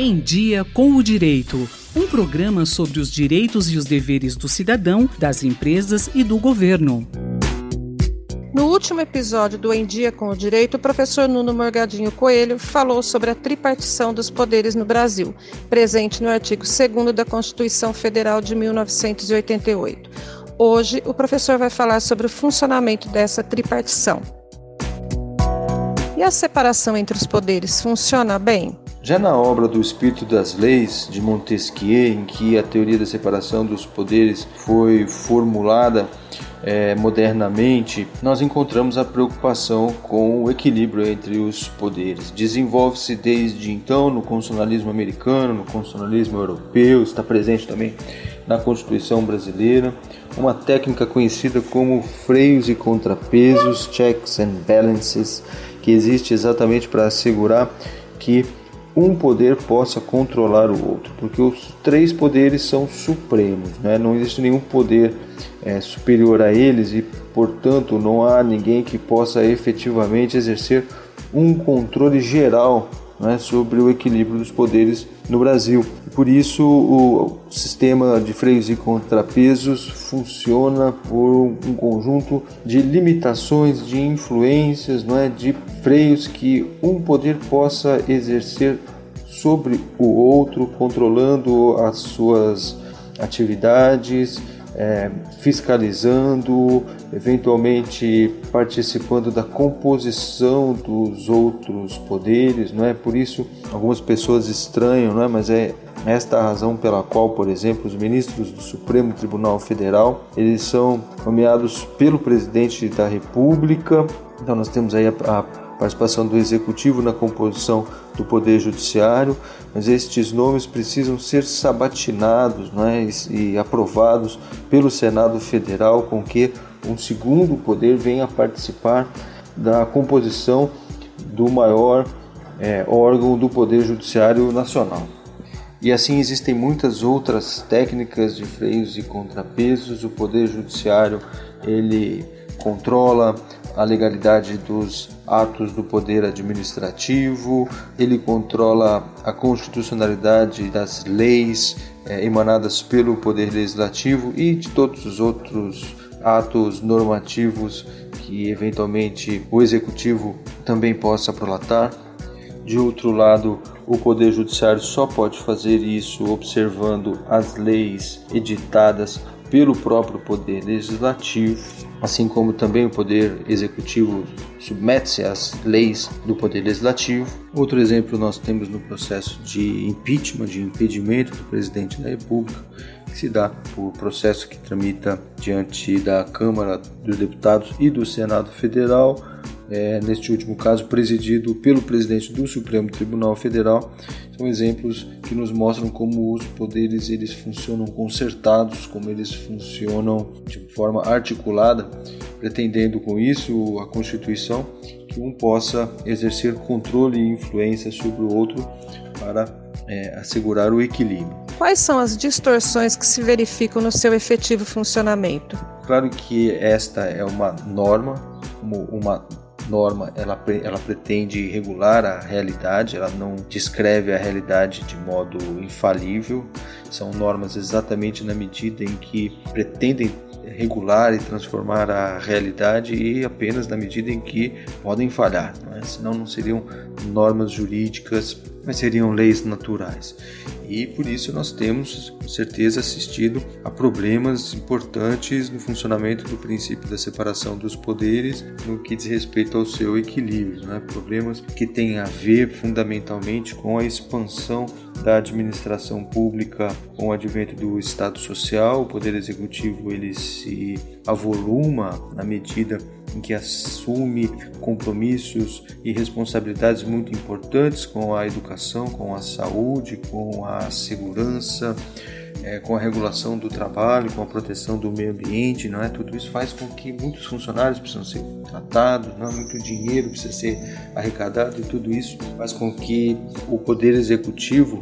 Em Dia com o Direito. Um programa sobre os direitos e os deveres do cidadão, das empresas e do governo. No último episódio do Em Dia com o Direito, o professor Nuno Morgadinho Coelho falou sobre a tripartição dos poderes no Brasil, presente no artigo 2 da Constituição Federal de 1988. Hoje, o professor vai falar sobre o funcionamento dessa tripartição. E a separação entre os poderes funciona bem? Já na obra do Espírito das Leis de Montesquieu, em que a teoria da separação dos poderes foi formulada é, modernamente, nós encontramos a preocupação com o equilíbrio entre os poderes. Desenvolve-se desde então no constitucionalismo americano, no constitucionalismo europeu, está presente também na Constituição brasileira, uma técnica conhecida como freios e contrapesos, checks and balances, que existe exatamente para assegurar que um poder possa controlar o outro, porque os três poderes são supremos, né? não existe nenhum poder é, superior a eles e, portanto, não há ninguém que possa efetivamente exercer um controle geral né, sobre o equilíbrio dos poderes no Brasil. Por isso, o sistema de freios e contrapesos funciona por um conjunto de limitações, de influências, não é, de freios que um poder possa exercer sobre o outro, controlando as suas atividades é, fiscalizando, eventualmente participando da composição dos outros poderes, não é? Por isso algumas pessoas estranham, não é? Mas é esta a razão pela qual, por exemplo, os ministros do Supremo Tribunal Federal eles são nomeados pelo presidente da República. Então nós temos aí a, a participação do executivo na composição do poder judiciário, mas estes nomes precisam ser sabatinados não é? e, e aprovados pelo Senado Federal, com que um segundo poder venha participar da composição do maior é, órgão do Poder Judiciário Nacional. E assim existem muitas outras técnicas de freios e contrapesos. O Poder Judiciário ele controla a legalidade dos atos do poder administrativo, ele controla a constitucionalidade das leis é, emanadas pelo poder legislativo e de todos os outros atos normativos que eventualmente o executivo também possa prolatar. De outro lado, o Poder Judiciário só pode fazer isso observando as leis editadas pelo próprio Poder Legislativo, assim como também o Poder Executivo submete-se às leis do Poder Legislativo. Outro exemplo nós temos no processo de impeachment, de impedimento do Presidente da República, que se dá por processo que tramita diante da Câmara dos Deputados e do Senado Federal, é, neste último caso presidido pelo presidente do Supremo Tribunal Federal, são exemplos que nos mostram como os poderes eles funcionam concertados, como eles funcionam de forma articulada, pretendendo com isso a Constituição que um possa exercer controle e influência sobre o outro para é, assegurar o equilíbrio. Quais são as distorções que se verificam no seu efetivo funcionamento? Claro que esta é uma norma, como uma norma ela, ela pretende regular a realidade, ela não descreve a realidade de modo infalível. São normas exatamente na medida em que pretendem regular e transformar a realidade e apenas na medida em que podem falhar, não é? senão não seriam normas jurídicas, mas seriam leis naturais. E por isso nós temos, com certeza, assistido a problemas importantes no funcionamento do princípio da separação dos poderes no que diz respeito ao seu equilíbrio, né? problemas que têm a ver fundamentalmente com a expansão da administração pública com o advento do Estado Social, o Poder Executivo ele se avoluma na medida em que assume compromissos e responsabilidades muito importantes com a educação, com a saúde, com a segurança, é, com a regulação do trabalho, com a proteção do meio ambiente, não é? Tudo isso faz com que muitos funcionários precisam ser tratados, não é? muito dinheiro precisa ser arrecadado e tudo isso faz com que o poder executivo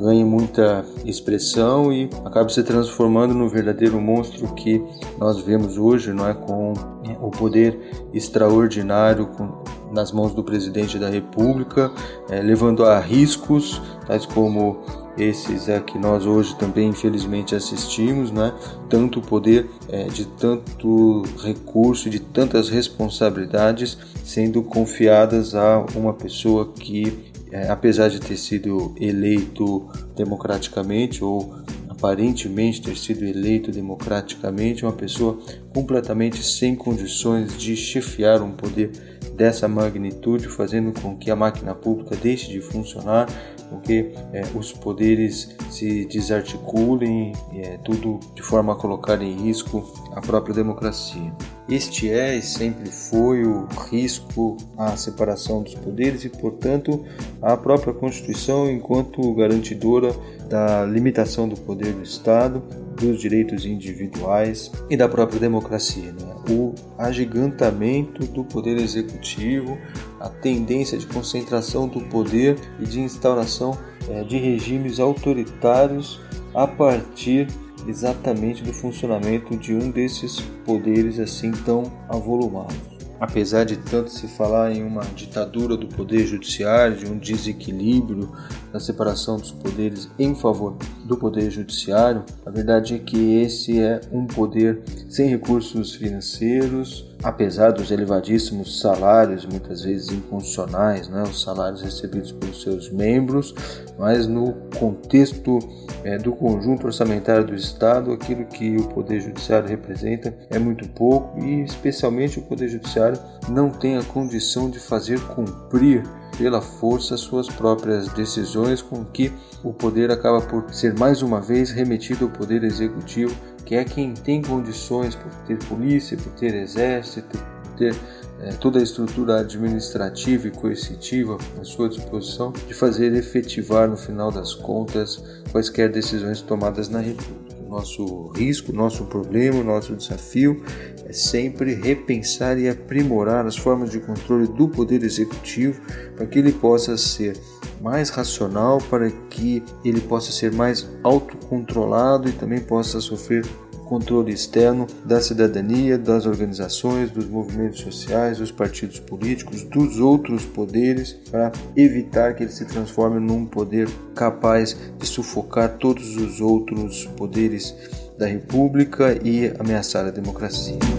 ganhe muita expressão e acabe se transformando no verdadeiro monstro que nós vemos hoje, não é? Com o poder extraordinário, com nas mãos do presidente da República, é, levando a riscos, tais como esses é que nós hoje também infelizmente assistimos, né? Tanto poder é, de tanto recurso, de tantas responsabilidades sendo confiadas a uma pessoa que, é, apesar de ter sido eleito democraticamente ou aparentemente ter sido eleito democraticamente, uma pessoa completamente sem condições de chefiar um poder dessa magnitude, fazendo com que a máquina pública deixe de funcionar, com que é, os poderes se desarticulem, é, tudo de forma a colocar em risco a própria democracia. Este é e sempre foi o risco à separação dos poderes e, portanto, a própria Constituição enquanto garantidora da limitação do poder do Estado, dos direitos individuais e da própria democracia. Né? O agigantamento do poder executivo, a tendência de concentração do poder e de instauração é, de regimes autoritários a partir exatamente do funcionamento de um desses poderes assim tão avolumados. Apesar de tanto se falar em uma ditadura do poder judiciário, de um desequilíbrio na separação dos poderes em favor do poder judiciário, a verdade é que esse é um poder sem recursos financeiros, apesar dos elevadíssimos salários, muitas vezes inconstitucionais, né, os salários recebidos pelos seus membros, mas no contexto é, do conjunto orçamentário do Estado, aquilo que o Poder Judiciário representa é muito pouco e, especialmente, o Poder Judiciário não tem a condição de fazer cumprir pela força suas próprias decisões, com que o poder acaba por ser mais uma vez remetido ao Poder Executivo que é quem tem condições por ter polícia, por ter exército, por ter é, toda a estrutura administrativa e coercitiva à sua disposição, de fazer efetivar no final das contas quaisquer decisões tomadas na República. Nosso risco, nosso problema, nosso desafio é sempre repensar e aprimorar as formas de controle do poder executivo para que ele possa ser mais racional, para que ele possa ser mais autocontrolado e também possa sofrer controle externo da cidadania, das organizações, dos movimentos sociais, dos partidos políticos, dos outros poderes, para evitar que ele se transforme num poder capaz de sufocar todos os outros poderes da República e ameaçar a democracia.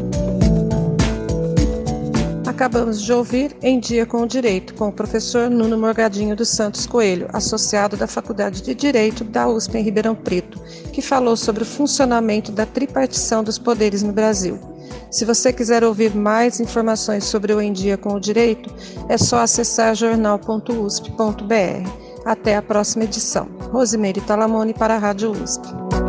Acabamos de ouvir Em Dia com o Direito, com o professor Nuno Morgadinho dos Santos Coelho, associado da Faculdade de Direito da USP em Ribeirão Preto, que falou sobre o funcionamento da tripartição dos poderes no Brasil. Se você quiser ouvir mais informações sobre o Em Dia com o Direito, é só acessar jornal.usp.br. Até a próxima edição. Rosimeire Talamone para a Rádio USP.